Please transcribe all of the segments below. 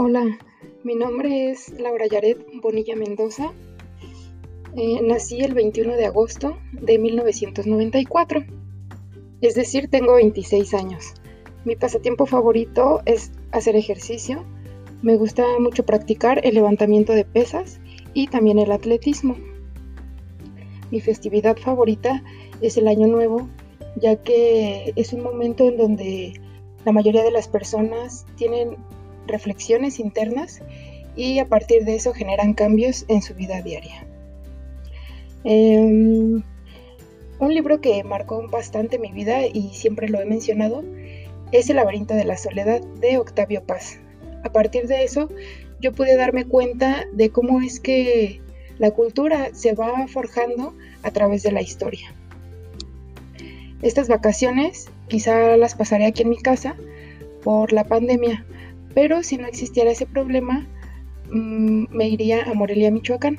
Hola, mi nombre es Laura Yaret Bonilla Mendoza. Eh, nací el 21 de agosto de 1994, es decir, tengo 26 años. Mi pasatiempo favorito es hacer ejercicio. Me gusta mucho practicar el levantamiento de pesas y también el atletismo. Mi festividad favorita es el Año Nuevo, ya que es un momento en donde la mayoría de las personas tienen reflexiones internas y a partir de eso generan cambios en su vida diaria. Em, un libro que marcó bastante mi vida y siempre lo he mencionado es El laberinto de la soledad de Octavio Paz. A partir de eso yo pude darme cuenta de cómo es que la cultura se va forjando a través de la historia. Estas vacaciones quizá las pasaré aquí en mi casa por la pandemia, pero si no existiera ese problema, mm, me iría a Morelia, Michoacán,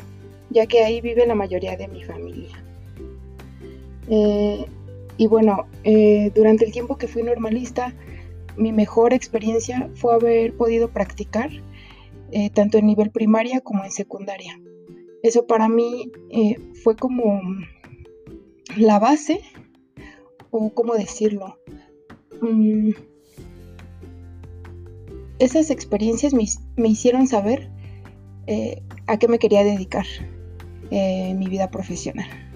ya que ahí vive la mayoría de mi familia. Eh, y bueno, eh, durante el tiempo que fui normalista, mi mejor experiencia fue haber podido practicar eh, tanto en nivel primaria como en secundaria. Eso para mí fue como la base, o cómo decirlo, mm, esas experiencias me, hicieron saber eh, a qué me quería dedicar en mi vida profesional.